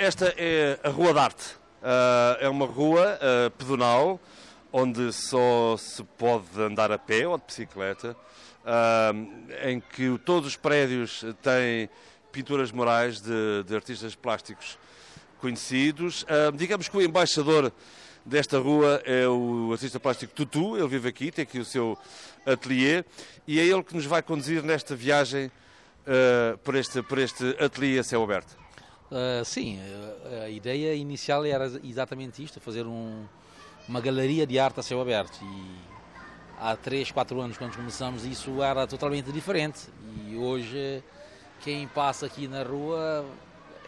esta é a Rua d'Arte. Uh, é uma rua uh, pedonal onde só se pode andar a pé ou de bicicleta, uh, em que todos os prédios têm pinturas morais de, de artistas plásticos conhecidos. digamos que o embaixador desta rua é o artista plástico Tutu, ele vive aqui, tem aqui o seu ateliê e é ele que nos vai conduzir nesta viagem por, este, por este ateliê a céu aberto. Uh, sim, a, ideia inicial era exatamente isto, fazer um, uma galeria de arte a céu aberto. E há 3, 4 anos, quando começamos, isso era totalmente diferente. E hoje, quem passa aqui na rua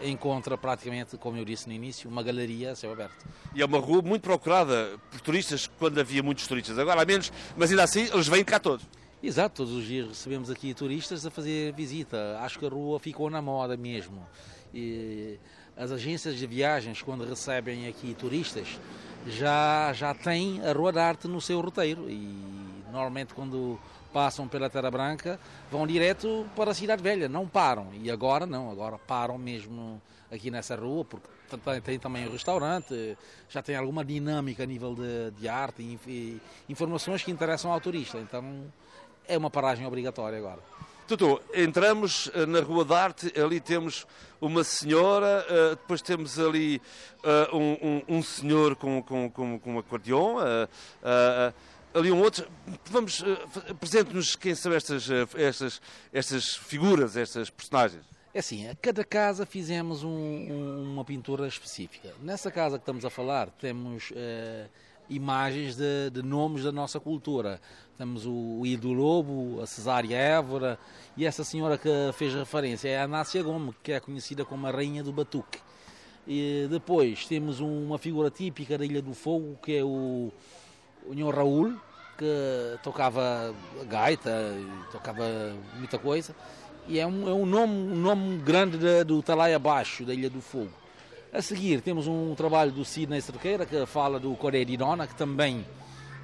encontra praticamente, como eu disse no início, uma galeria a céu aberto. E é uma rua muito procurada por turistas quando havia muitos turistas. Agora há menos, mas ainda assim eles vêm cá todos. Exato, todos os dias recebemos aqui turistas a fazer visita. Acho que a rua ficou na moda mesmo. E as agências de viagens, quando recebem aqui turistas, já, já têm a Rua da Arte no seu roteiro e normalmente quando passam pela Terra Branca vão direto para a Cidade Velha, não param. E agora não, agora param mesmo aqui nessa rua, porque tem também um restaurante, já tem alguma dinâmica a nível de, de arte e informações que interessam ao turista. Então é uma paragem obrigatória agora. Tutu, entramos eh, na Rua da Arte, ali temos uma senhora, eh, depois temos ali eh, um, um, um senhor com, com, com, com um acordeão, ali um outro. Vamos, apresente-nos quem são estas, estas, estas figuras, estas personagens. É assim, a cada casa fizemos um, uma pintura específica. Nessa casa que estamos a falar, temos imagens de, de, nomes da nossa cultura. Temos o, Ido Lobo, a Cesária Évora e essa senhora que fez referência é a Anácia Gomes, que é conhecida como a Rainha do Batuque. E depois temos uma figura típica da Ilha do Fogo, que é o, o Raul, que tocava gaita, tocava muita coisa. E é um, é um, nome, um nome grande de, do Talai Abaixo, da Ilha do Fogo. A seguir temos um trabalho do Sidney Cerqueira que fala do Coreia que também,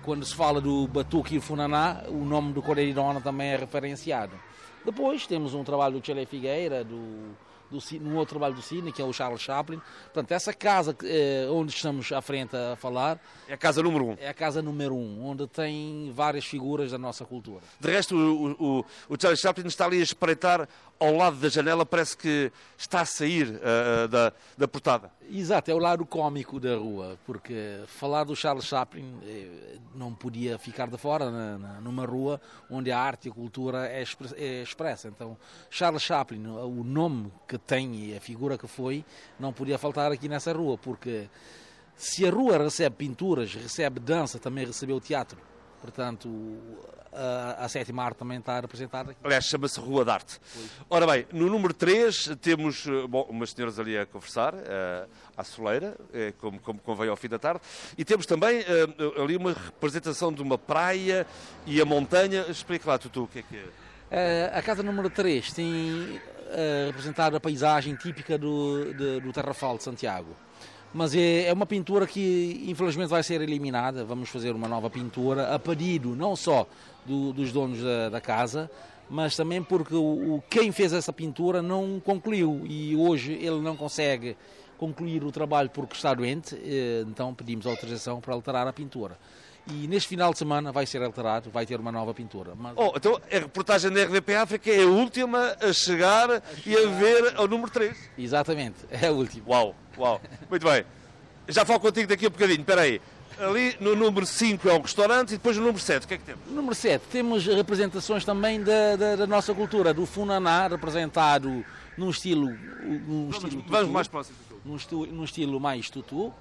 quando se fala do Batuque e Funaná, o nome do Coreia também é referenciado. Depois temos um trabalho do Tchele Figueira, do do, num outro trabalho do Cine, que é o Charles Chaplin. Portanto, essa casa eh, onde estamos à frente a falar... É a casa número um. É a casa número um, onde tem várias figuras da nossa cultura. De resto, o, o, o Charles Chaplin está ali a espreitar ao lado da janela, parece que está a sair uh, da, da portada. Exato, é o lado cômico da rua, porque falar do Charles Chaplin eh, não podia ficar de fora na, na, numa rua onde a arte e a cultura é, é expressa. Então, Charles Chaplin, o nome que tem e a figura que foi, não podia faltar aqui nessa rua, porque se a rua recebe pinturas, recebe dança, também recebeu teatro. Portanto, a, a sétima arte também está representada aqui. Aliás, chama-se Rua d'Arte. Ora bem, no número 3 temos eh, bom, umas senhoras ali a conversar, uh, à soleira, uh, como, como convém ao fim da tarde, e temos também uh, ali uma representação de uma praia e a montanha. Explica lá, Tutu, o que é que é? a casa número 3 tem a representar a paisagem típica do, de, do Terrafal de Santiago. Mas é, é uma pintura que infelizmente vai ser eliminada. Vamos fazer uma nova pintura a pedido não só do, dos donos da, da, casa, mas também porque o, o, quem fez essa pintura não concluiu. E hoje ele não consegue concluir o trabalho porque está doente, eh, então pedimos autorização para alterar a pintura e neste final de semana vai ser alterado, vai ter uma nova pintura. Mas... Oh, então a reportagem da RDP África é a última a chegar, a chegar e a ver ao número 3. Exatamente, é a última. Uau, uau. Muito bem. Já falo contigo daqui a um bocadinho, espera aí. Ali no número 5 é o restaurante e depois no número 7, o que é que temos? No número 7 temos representações também da, da, da, nossa cultura, do Funaná, representado num estilo. Num vamos, estilo vamos mais próximo. Num, num estilo mais tutu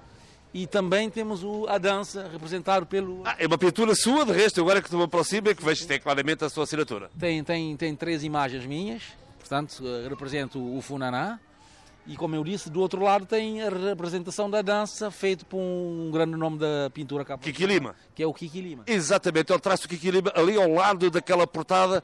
e também temos o, a dança representado pelo. Ah, é uma pintura sua, de resto, agora que me aproximo é que vejo que tem claramente a sua assinatura. Tem, tem, tem três imagens minhas, portanto, represento o Funaná, e como eu disse, do outro lado tem a representação da dança feito por um grande nome da pintura capa. Kiki Lima. Que é o Kiki Lima. Exatamente, ele traz o Kiki Lima ali ao lado daquela portada.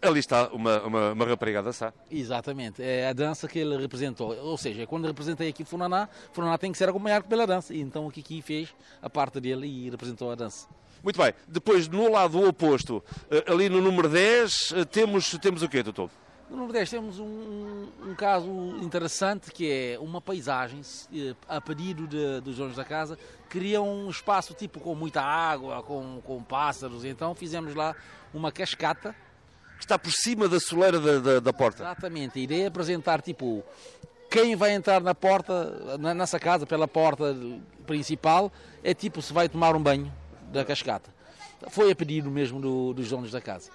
Ali está uma, uma, uma rapariga a dançar. Exatamente, é a dança que ele representou. Ou seja, quando representei aqui Funaná, Funaná tem que ser acompanhado pela dança. Então o Kiki fez a parte dele e representou a dança. Muito bem, depois no lado oposto, eh, ali no número 10, eh, temos, temos o quê, doutor? No Nordeste temos um, um caso interessante que é uma paisagem, eh, a pedido de, dos donos da casa, criam um espaço tipo com muita água, com, com pássaros, então fizemos lá uma cascata. Está por cima da soleira da, da, da porta. Exatamente, a ideia é apresentar tipo quem vai entrar na porta, nessa casa, pela porta principal, é tipo se vai tomar um banho da cascata. Foi a pedido mesmo do, dos donos da casa.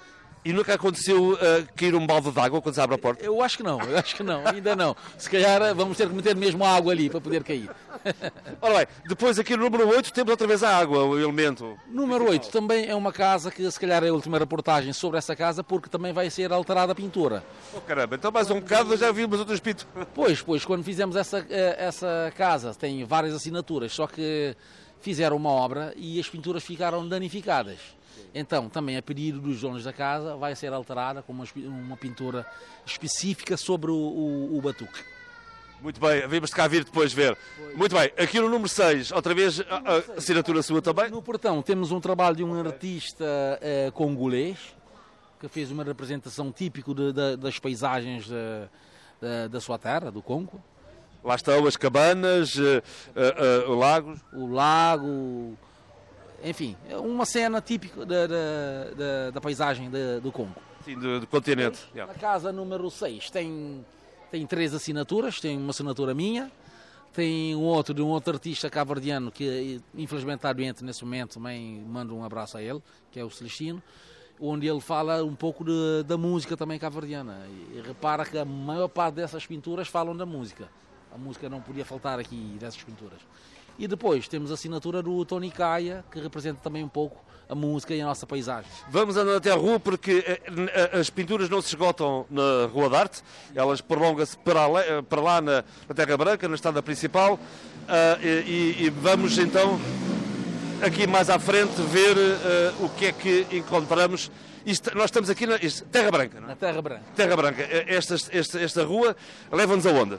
E nunca aconteceu uh, cair um balde de água quando se abre a porta? Eu acho que não, eu acho que não, ainda não. Se calhar eh, vamos ter que meter mesmo água ali para poder cair. Ora bem, depois aqui no número 8 temos outra vez a água, o elemento. Número 8 também é uma casa que se calhar é a última reportagem sobre essa casa porque também vai ser alterada a pintura. Oh caramba, então mais um bocado já vimos outras pinturas. Pois, pois, quando fizemos essa, eh, essa casa tem várias assinaturas, só que fizeram uma obra e as pinturas ficaram danificadas. Então, também a pedido dos donos da casa, vai ser alterada com uma, uma pintura específica sobre o, o, o batuque. Muito bem, vimos de cá vir depois ver. Muito bem, aqui no número 6, outra vez a, a assinatura sua também? No portão temos um trabalho de um artista uh, congolês que fez uma representação típica de, de, das paisagens de, da sua terra, do Congo. Lá estão as cabanas, uh, uh, uh, lagos. O lago, enfim, é uma cena típica da, da, da, paisagem de, do Congo. Sim, do, do continente. Na casa número 6 tem, tem três assinaturas, tem uma assinatura minha, tem um outro de um outro artista cavardiano que infelizmente está doente nesse momento, também mando um abraço a ele, que é o Celestino, onde ele fala um pouco de, da música também cavardiana. E repara que a maior parte dessas pinturas falam da música. A música não podia faltar aqui dessas pinturas. E depois temos a assinatura do Tony Caia, que representa também um pouco a música e a nossa paisagem. Vamos andando até a rua porque eh, eh, as pinturas não se esgotam na Rua da Arte, elas prolongam-se para, eh, para, lá na, Terra Branca, na estrada principal, uh, e, vamos então aqui mais à frente ver o que é que encontramos. Isto, nós estamos aqui na isto, Terra Branca, não é? Na Terra Branca. Terra Branca. Esta, esta, esta rua leva-nos aonde?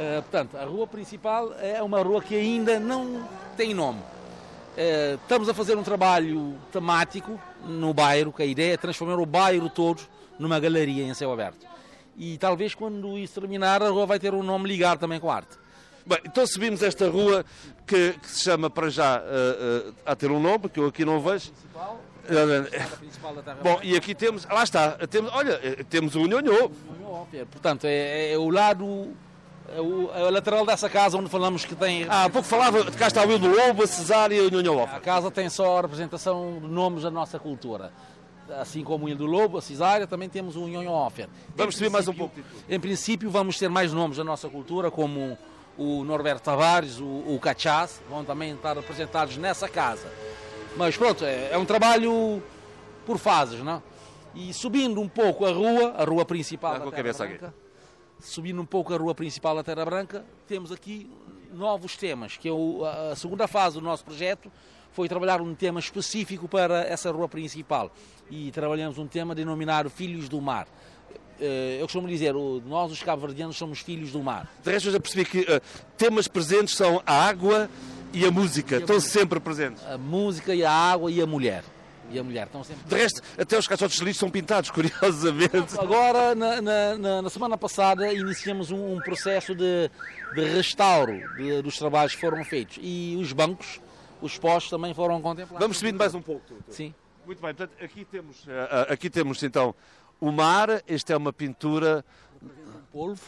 Uh, portanto, a rua principal é uma rua que ainda não tem nome. Uh, estamos a fazer um trabalho temático no bairro, que a ideia é transformar o bairro todo numa galeria em céu aberto. E talvez quando isso terminar, a rua vai ter um nome ligado também com a arte. Bem, então subimos esta rua que, que se chama para já uh, a ter um nome, que eu aqui não vejo. Principal. Bom, e aqui temos, lá está, temos, olha, temos o Nhonhô. Portanto, é, é o lado é o, é o, lateral dessa casa onde falamos que tem. Ah, há pouco falava de cá está o Will do Lobo, a Cesária e o Nhonho A casa tem só a representação de nomes da nossa cultura. Assim como o Will do Lobo, a Cesária, também temos o Nhonho Offer. Vamos subir mais um pouco. Em princípio, vamos ter mais nomes da nossa cultura, como o Norberto Tavares, o, o Cachaz, vão também estar representados nessa casa. Mas pronto, é, é um trabalho por fases, não? E subindo um pouco a rua, a rua principal. Dá com a cabeça aqui subindo um pouco a rua principal da Terra Branca, temos aqui novos temas, que é o, a segunda fase do nosso projeto foi trabalhar um tema específico para essa rua principal e trabalhamos um tema denominado Filhos do Mar. Eh, eu costumo dizer, nós os cabo-verdianos somos filhos do mar. De resto, eu já percebi que uh, temas presentes são a água e a música, e a estão música. sempre presentes. A música e a água e a mulher e a mulher estão sempre. De resto, até os caixotes de lixo são pintados, curiosamente. Agora, na, na, na semana passada, iniciamos um, um processo de, de restauro de, dos trabalhos que foram feitos e os bancos, os postos também foram contemplados. Vamos subindo mais um pouco. Sim. Muito bem, portanto, aqui temos, eh, eh, aqui temos então o mar, esta é uma pintura. Um polvo,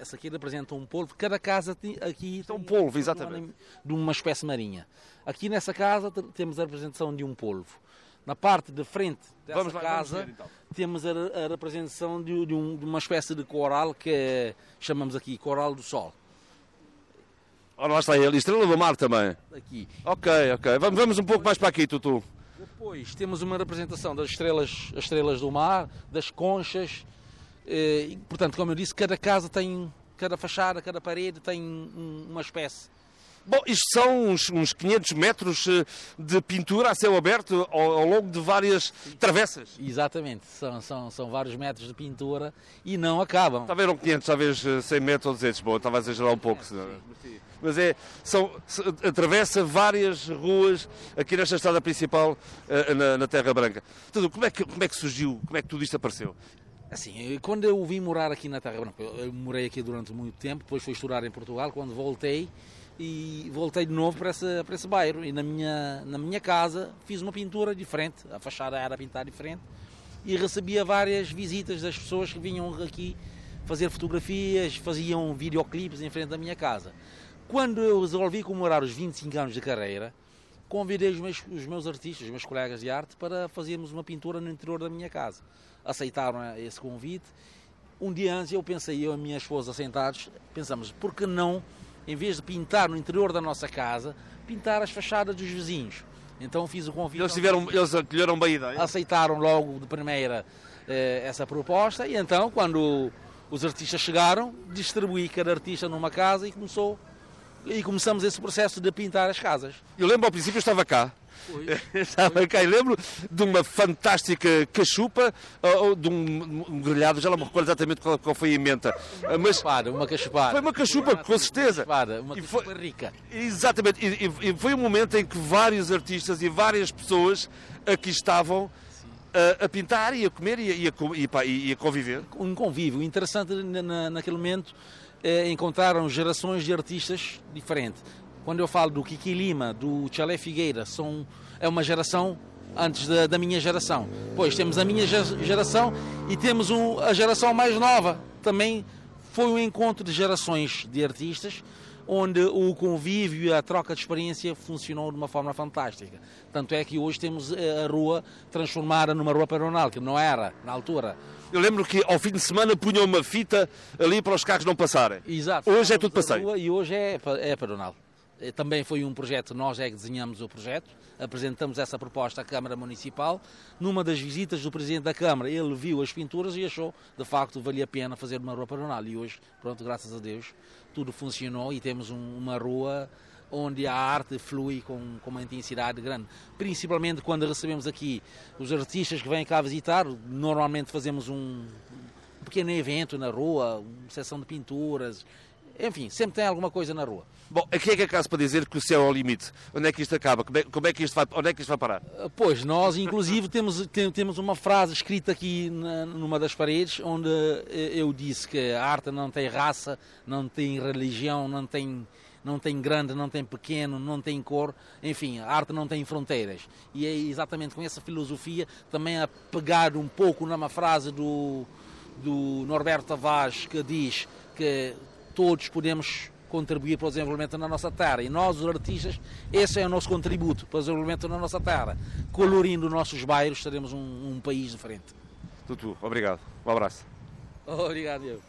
essa aqui representa um polvo. Cada casa aqui tem um polvo, exatamente. De uma espécie marinha. Aqui nessa casa temos a representação de um polvo. Na parte de frente dessa vamos lá, casa ver, então. temos a, a representação de, de, um, de, uma espécie de coral que é, chamamos aqui Coral do Sol. Ora, lá está ele, Estrela do Mar também. Aqui. Ok, ok. Vamos, vamos um pouco mais para aqui, Tutu. Depois temos uma representação das estrelas, as estrelas do mar, das conchas. Eh, e, portanto, como eu disse, cada casa tem, cada fachada, cada parede tem uma espécie Bom, isto são uns, uns 500 metros eh, de pintura a céu aberto ao, ao longo de várias travessas. Exatamente, são, são, são vários metros de pintura e não acabam. Talvez eram 500, talvez 100 metros ou 200, bom, estava a exagerar um pouco. É, Mas é, são, atravessa várias ruas aqui nesta estrada principal uh, na, na, Terra Branca. Tudo, como, é que, como é que surgiu, como é que tudo isto apareceu? Assim, quando eu vim morar aqui na Terra Branca, eu morei aqui durante muito tempo, depois fui estudar em Portugal, quando voltei, e voltei de novo para esse, para esse bairro. E na minha, na minha casa fiz uma pintura diferente, a fachada era pintada diferente, e recebia várias visitas das pessoas que vinham aqui fazer fotografias, faziam videoclipes em frente da minha casa. Quando eu resolvi comemorar os 25 anos de carreira, convidei os meus, os meus artistas, os meus colegas de arte, para fazermos uma pintura no interior da minha casa. Aceitaram esse convite. Um dia antes eu pensei, eu e a minha esposa sentados, pensamos, por que não, em vez de pintar no interior da nossa casa, pintar as fachadas dos vizinhos? Então fiz o convite. Eles, tiveram, eles acolheram bem a ideia. Aceitaram logo de primeira eh, essa proposta e então, quando os artistas chegaram, distribuí cada artista numa casa e começou e começamos esse processo de pintar as casas. Eu lembro ao princípio eu estava cá. Estava cá e lembro de uma fantástica cachupa, ou de um, um grelhado, já não me recordo exatamente qual, qual foi a emenda. Mas cachupada, uma cachupada. Foi uma cachupa, com certeza. Uma cachupa foi, rica. Exatamente, e, e, foi um momento em que vários artistas e várias pessoas aqui estavam a, a, pintar e a comer e a, e, e a, conviver. Um convívio interessante na, naquele momento é, encontraram gerações de artistas diferentes. Quando eu falo do Kiki Lima, do Chalé Figueira, são, é uma geração antes da, da minha geração. Pois temos a minha geração e temos um, a geração mais nova. Também foi um encontro de gerações de artistas onde o convívio e a troca de experiência funcionou de uma forma fantástica. Tanto é que hoje temos eh, a rua transformada numa rua pedonal, que não era na altura. Eu lembro que ao fim de semana punham uma fita ali para os carros não passarem. Exato. Hoje é tudo passeio. E hoje é, é pedonal. Eh, também foi um projeto, nós é que desenhamos o projeto, apresentamos essa proposta à Câmara Municipal. Numa das visitas do Presidente da Câmara, ele viu as pinturas e achou, de facto, valia a pena fazer uma rua pedonal. E hoje, pronto, graças a Deus, tudo funcionou e temos um, uma rua onde a arte flui com, com uma intensidade grande. Principalmente quando recebemos aqui os artistas que vêm cá visitar, normalmente fazemos um pequeno evento na rua, uma sessão de pinturas, enfim, sempre tem alguma coisa na rua. Bom, aqui é que é caso para dizer que o céu é o limite. Onde é que isto acaba? Como é, como é que isto vai, onde é que isto vai parar? Ah, pois, nós inclusive temos, temos uma frase escrita aqui na, numa das paredes onde eh, eu disse que a arte não tem raça, não tem religião, não tem, não tem grande, não tem pequeno, não tem cor, enfim, a arte não tem fronteiras. E é exatamente com essa filosofia também a pegar um pouco numa frase do, do Norberto Tavares que diz que todos podemos contribuir para o desenvolvimento na nossa terra. E nós, os artistas, esse é o nosso contributo para o desenvolvimento na nossa terra. Colorindo nossos bairros, teremos um, um país diferente. Tutu, obrigado. Um abraço. Obrigado, eu.